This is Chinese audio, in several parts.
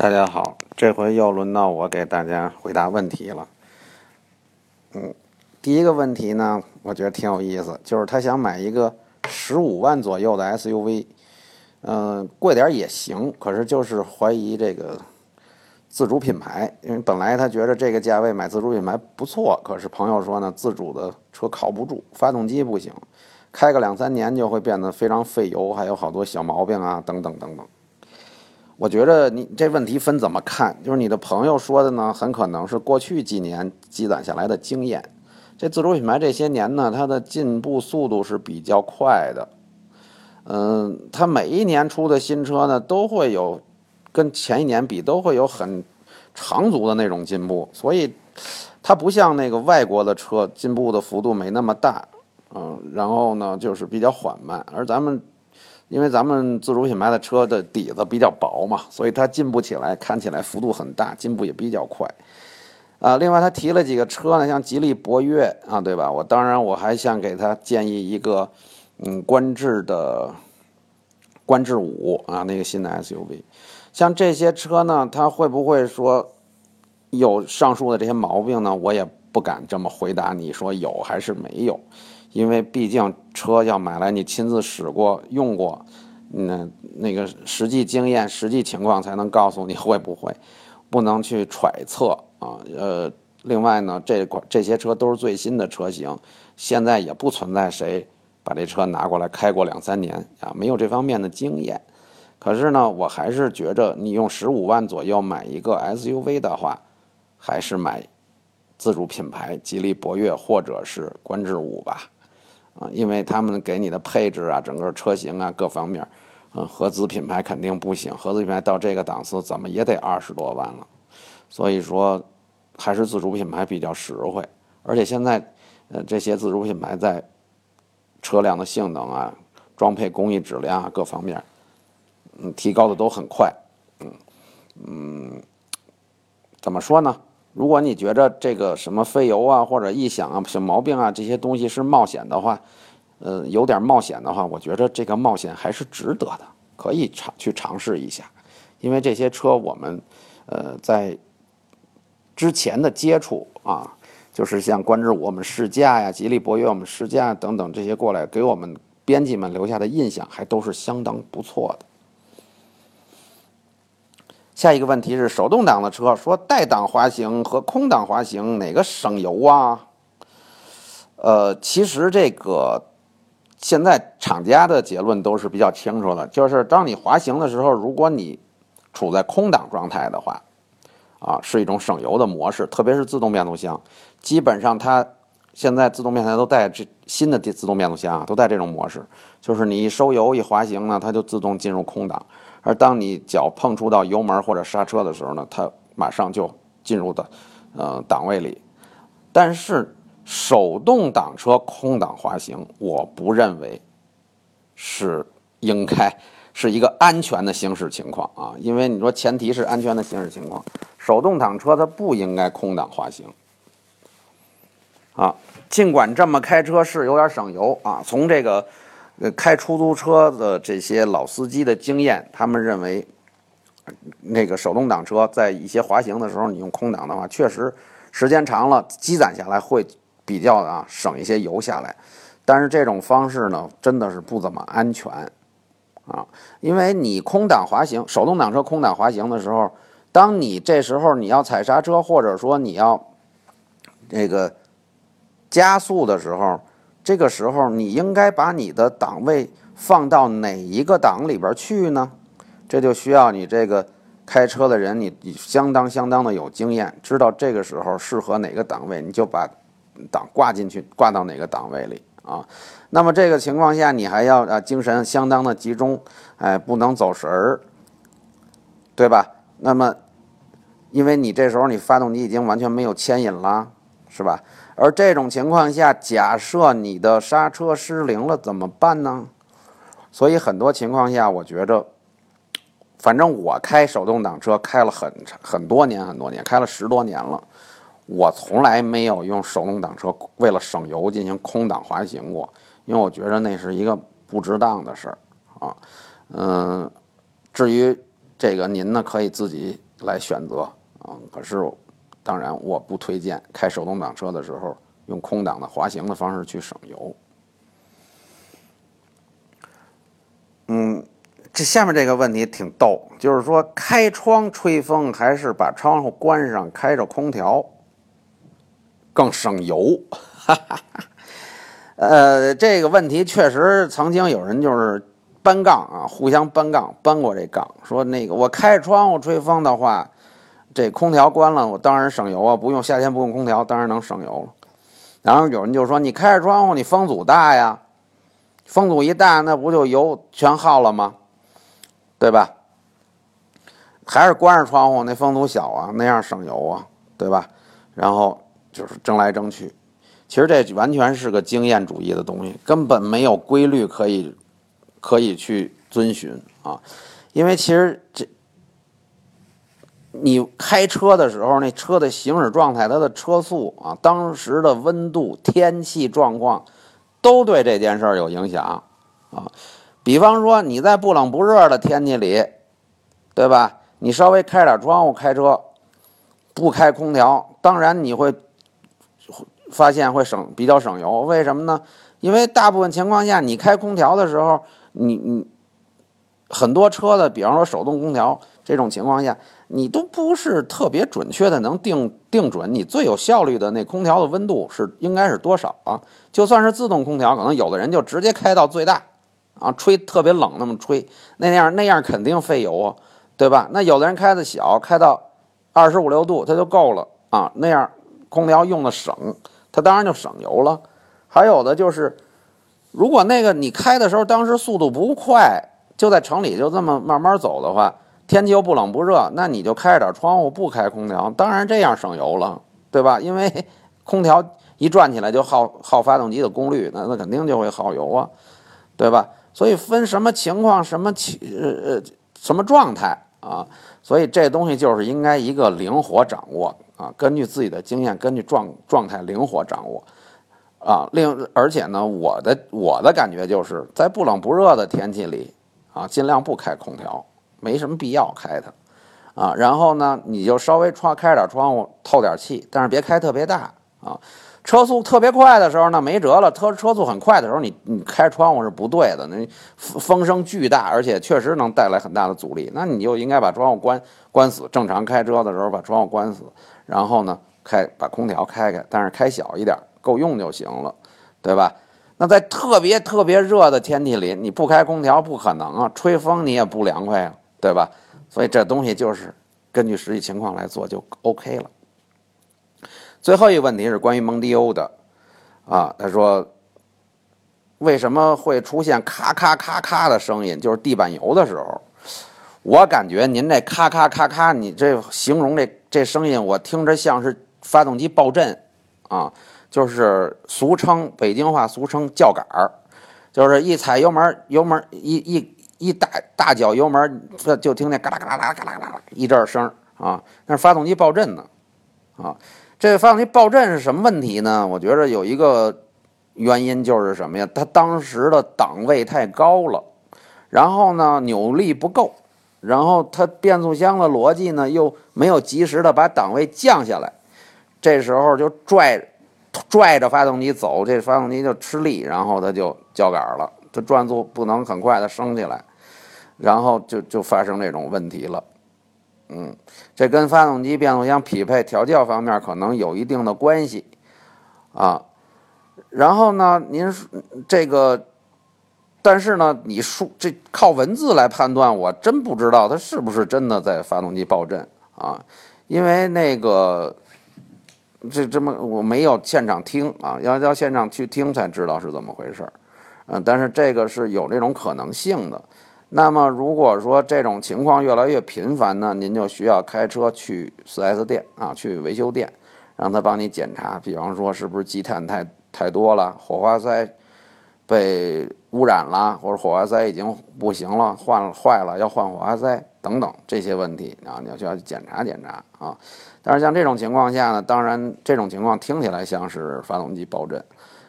大家好，这回又轮到我给大家回答问题了。嗯，第一个问题呢，我觉得挺有意思，就是他想买一个十五万左右的 SUV，嗯、贵点也行，可是就是怀疑这个自主品牌，因为本来他觉得这个价位买自主品牌不错，可是朋友说呢，自主的车靠不住，发动机不行，开个两三年就会变得非常费油，还有好多小毛病啊，等等等等。我觉得你这问题分怎么看，就是你的朋友说的呢，很可能是过去几年积攒下来的经验。这自主品牌这些年呢，它的进步速度是比较快的。嗯，它每一年出的新车呢，都会有跟前一年比都会有很长足的那种进步，所以它不像那个外国的车进步的幅度没那么大，嗯，然后呢就是比较缓慢，而咱们。因为咱们自主品牌的车的底子比较薄嘛，所以它进步起来看起来幅度很大，进步也比较快。啊，另外他提了几个车呢，像吉利博越啊，对吧？我当然我还想给他建议一个，嗯，观致的观致五啊，那个新的 SUV。像这些车呢，它会不会说有上述的这些毛病呢？我也不敢这么回答你说有还是没有。因为毕竟车要买来，你亲自使过、用过，那那个实际经验、实际情况才能告诉你会不会，不能去揣测啊。呃，另外呢，这款这些车都是最新的车型，现在也不存在谁把这车拿过来开过两三年啊，没有这方面的经验。可是呢，我还是觉着你用十五万左右买一个 SUV 的话，还是买自主品牌吉利博越或者是观致五吧。啊，因为他们给你的配置啊，整个车型啊，各方面，嗯，合资品牌肯定不行，合资品牌到这个档次怎么也得二十多万了，所以说还是自主品牌比较实惠，而且现在，呃，这些自主品牌在车辆的性能啊、装配工艺质量啊各方面，嗯，提高的都很快，嗯嗯，怎么说呢？如果你觉着这个什么费油啊或者异响啊小毛病啊这些东西是冒险的话，呃，有点冒险的话，我觉着这个冒险还是值得的，可以尝去尝试一下，因为这些车我们，呃，在之前的接触啊，就是像观致我们试驾呀、吉利博越我们试驾等等这些过来给我们编辑们留下的印象还都是相当不错的。下一个问题是手动挡的车，说带档滑行和空档滑行哪个省油啊？呃，其实这个现在厂家的结论都是比较清楚的，就是当你滑行的时候，如果你处在空档状态的话，啊，是一种省油的模式，特别是自动变速箱，基本上它现在自动变速箱都带这新的自动变速箱啊，都带这种模式，就是你一收油一滑行呢，它就自动进入空档。而当你脚碰触到油门或者刹车的时候呢，它马上就进入的，呃，档位里。但是手动挡车空档滑行，我不认为是应该是一个安全的行驶情况啊，因为你说前提是安全的行驶情况，手动挡车它不应该空档滑行。啊，尽管这么开车是有点省油啊，从这个。呃，开出租车的这些老司机的经验，他们认为，那个手动挡车在一些滑行的时候，你用空档的话，确实时间长了积攒下来会比较啊省一些油下来。但是这种方式呢，真的是不怎么安全啊，因为你空档滑行，手动挡车空档滑行的时候，当你这时候你要踩刹车，或者说你要这个加速的时候。这个时候，你应该把你的档位放到哪一个档里边去呢？这就需要你这个开车的人，你你相当相当的有经验，知道这个时候适合哪个档位，你就把档挂进去，挂到哪个档位里啊。那么这个情况下，你还要啊精神相当的集中，哎，不能走神儿，对吧？那么，因为你这时候你发动机已经完全没有牵引了，是吧？而这种情况下，假设你的刹车失灵了怎么办呢？所以很多情况下，我觉着，反正我开手动挡车开了很很多年很多年，开了十多年了，我从来没有用手动挡车为了省油进行空档滑行过，因为我觉得那是一个不值当的事儿啊。嗯，至于这个您呢，可以自己来选择啊。可是，当然我不推荐开手动挡车的时候用空挡的滑行的方式去省油。嗯，这下面这个问题挺逗，就是说开窗吹风还是把窗户关上开着空调更省油？哈哈。呃，这个问题确实曾经有人就是搬杠啊，互相搬杠，搬过这杠，说那个我开窗户吹风的话，这空调关了，我当然省油啊，不用夏天不用空调，当然能省油了。然后有人就说你开着窗户，你风阻大呀，风阻一大，那不就油全耗了吗？对吧？还是关着窗户，那风阻小啊，那样省油啊，对吧？然后就是争来争去。其实这完全是个经验主义的东西，根本没有规律可以可以去遵循啊！因为其实这你开车的时候，那车的行驶状态、它的车速啊、当时的温度、天气状况，都对这件事儿有影响啊。比方说你在不冷不热的天气里，对吧？你稍微开点窗户开车，不开空调，当然你会。发现会省比较省油，为什么呢？因为大部分情况下，你开空调的时候，你你很多车的，比方说手动空调这种情况下，你都不是特别准确的能定定准你最有效率的那空调的温度是应该是多少啊？就算是自动空调，可能有的人就直接开到最大啊，吹特别冷那么吹，那样那样肯定费油啊，对吧？那有的人开的小，开到二十五六度它就够了啊，那样空调用的省。它当然就省油了，还有的就是，如果那个你开的时候当时速度不快，就在城里就这么慢慢走的话，天气又不冷不热，那你就开着点窗户，不开空调，当然这样省油了，对吧？因为空调一转起来就耗耗发动机的功率，那那肯定就会耗油啊，对吧？所以分什么情况、什么情呃呃什么状态啊，所以这东西就是应该一个灵活掌握。啊，根据自己的经验，根据状状态灵活掌握，啊，另而且呢，我的我的感觉就是在不冷不热的天气里，啊，尽量不开空调，没什么必要开它，啊，然后呢，你就稍微窗开点窗户透点气，但是别开特别大，啊，车速特别快的时候呢，没辙了，车车速很快的时候，你你开窗户是不对的，那风声巨大，而且确实能带来很大的阻力，那你就应该把窗户关关死，正常开车的时候把窗户关死。然后呢，开把空调开开，但是开小一点，够用就行了，对吧？那在特别特别热的天气里，你不开空调不可能啊，吹风你也不凉快啊，对吧？所以这东西就是根据实际情况来做就 OK 了。最后一个问题是关于蒙迪欧的，啊，他说为什么会出现咔咔咔咔的声音？就是地板油的时候。我感觉您这咔咔咔咔，你这形容这这声音，我听着像是发动机爆震，啊，就是俗称北京话俗称叫杆儿，就是一踩油门，油门一一一大大脚油门，就听见嘎啦嘎啦嘎啦嘎啦嘎啦一阵声啊，那是发动机爆震呢，啊，这发动机爆震是什么问题呢？我觉得有一个原因就是什么呀？它当时的档位太高了，然后呢扭力不够。然后它变速箱的逻辑呢，又没有及时的把档位降下来，这时候就拽拽着发动机走，这发动机就吃力，然后它就叫杆了，它转速不能很快的升起来，然后就就发生这种问题了。嗯，这跟发动机变速箱匹配调教方面可能有一定的关系啊。然后呢，您这个。但是呢，你说这靠文字来判断，我真不知道它是不是真的在发动机爆震啊？因为那个这这么我没有现场听啊，要要现场去听才知道是怎么回事儿。嗯，但是这个是有这种可能性的。那么如果说这种情况越来越频繁呢，您就需要开车去 4S 店啊，去维修店，让他帮你检查，比方说是不是积碳太太多了，火花塞。被污染了，或者火花塞已经不行了，换了坏了要换火花塞等等这些问题啊，你要需要去检查检查啊。但是像这种情况下呢，当然这种情况听起来像是发动机爆震，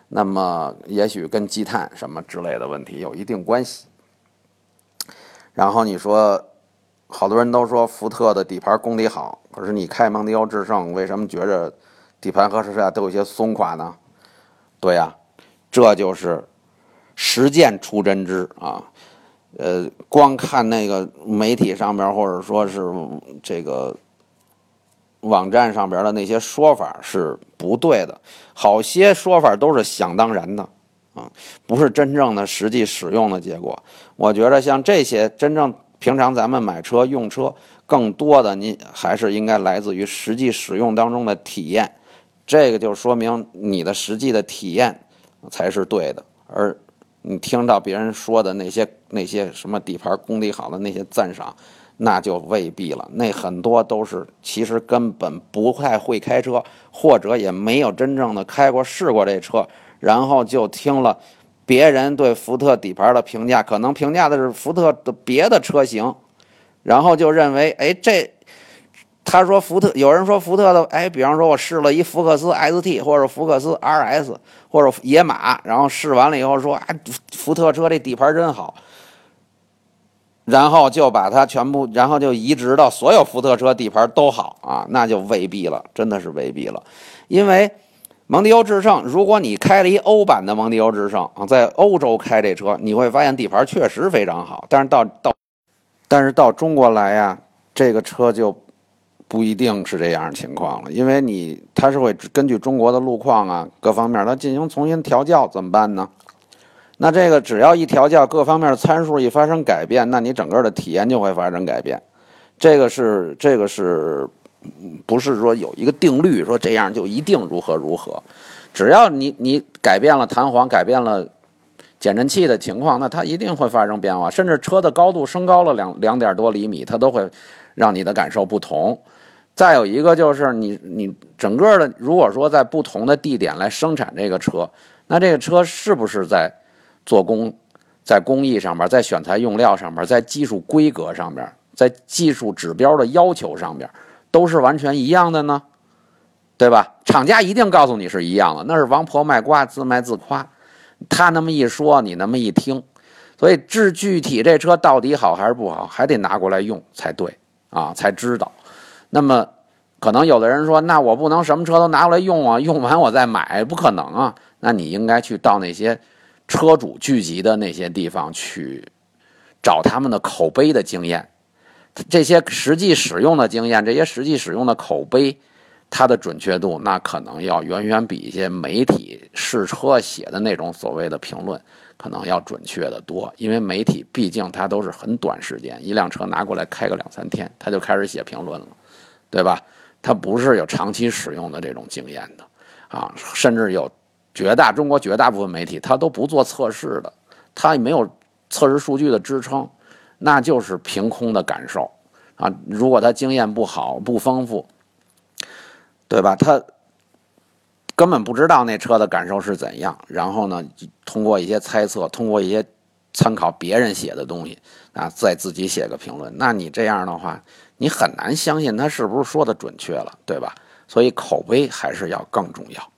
那么也许跟积碳什么之类的问题有一定关系。然后你说好多人都说福特的底盘功底好，可是你开蒙迪欧致胜，为什么觉着底盘和车架都有些松垮呢？对呀，这就是实践出真知啊。呃，光看那个媒体上边或者说是这个网站上边的那些说法是不对的，好些说法都是想当然的啊，不是真正的实际使用的结果。我觉得像这些真正。平常咱们买车用车，更多的你还是应该来自于实际使用当中的体验，这个就说明你的实际的体验才是对的，而你听到别人说的那些那些什么底盘功底好的那些赞赏，那就未必了，那很多都是其实根本不太会开车，或者也没有真正的开过试过这车，然后就听了。别人对福特底盘的评价，可能评价的是福特的别的车型，然后就认为，哎，这他说福特，有人说福特的，哎，比方说我试了一福克斯 ST 或者福克斯 RS 或者野马，然后试完了以后说，啊，福特车这底盘真好，然后就把它全部，然后就移植到所有福特车底盘都好啊，那就未必了，真的是未必了，因为。蒙迪欧致胜，如果你开了一欧版的蒙迪欧致胜啊，在欧洲开这车，你会发现底盘确实非常好。但是到到，但是到中国来呀，这个车就不一定是这样情况了，因为你它是会根据中国的路况啊各方面，它进行重新调教，怎么办呢？那这个只要一调教，各方面的参数一发生改变，那你整个的体验就会发生改变。这个是这个是。不是说有一个定律，说这样就一定如何如何，只要你你改变了弹簧，改变了减震器的情况，那它一定会发生变化，甚至车的高度升高了两两点多厘米，它都会让你的感受不同。再有一个就是你你整个的，如果说在不同的地点来生产这个车，那这个车是不是在做工、在工艺上面、在选材用料上面、在技术规格上面、在技术指标的要求上面？都是完全一样的呢，对吧？厂家一定告诉你是一样的，那是王婆卖瓜自卖自夸。他那么一说，你那么一听，所以至具体这车到底好还是不好，还得拿过来用才对啊，才知道。那么可能有的人说，那我不能什么车都拿过来用啊，用完我再买，不可能啊。那你应该去到那些车主聚集的那些地方去找他们的口碑的经验。这些实际使用的经验，这些实际使用的口碑，它的准确度那可能要远远比一些媒体试车写的那种所谓的评论可能要准确的多。因为媒体毕竟它都是很短时间，一辆车拿过来开个两三天，他就开始写评论了，对吧？他不是有长期使用的这种经验的啊，甚至有绝大中国绝大部分媒体他都不做测试的，他也没有测试数据的支撑。那就是凭空的感受啊！如果他经验不好、不丰富，对吧？他根本不知道那车的感受是怎样。然后呢，通过一些猜测，通过一些参考别人写的东西啊，再自己写个评论。那你这样的话，你很难相信他是不是说的准确了，对吧？所以口碑还是要更重要。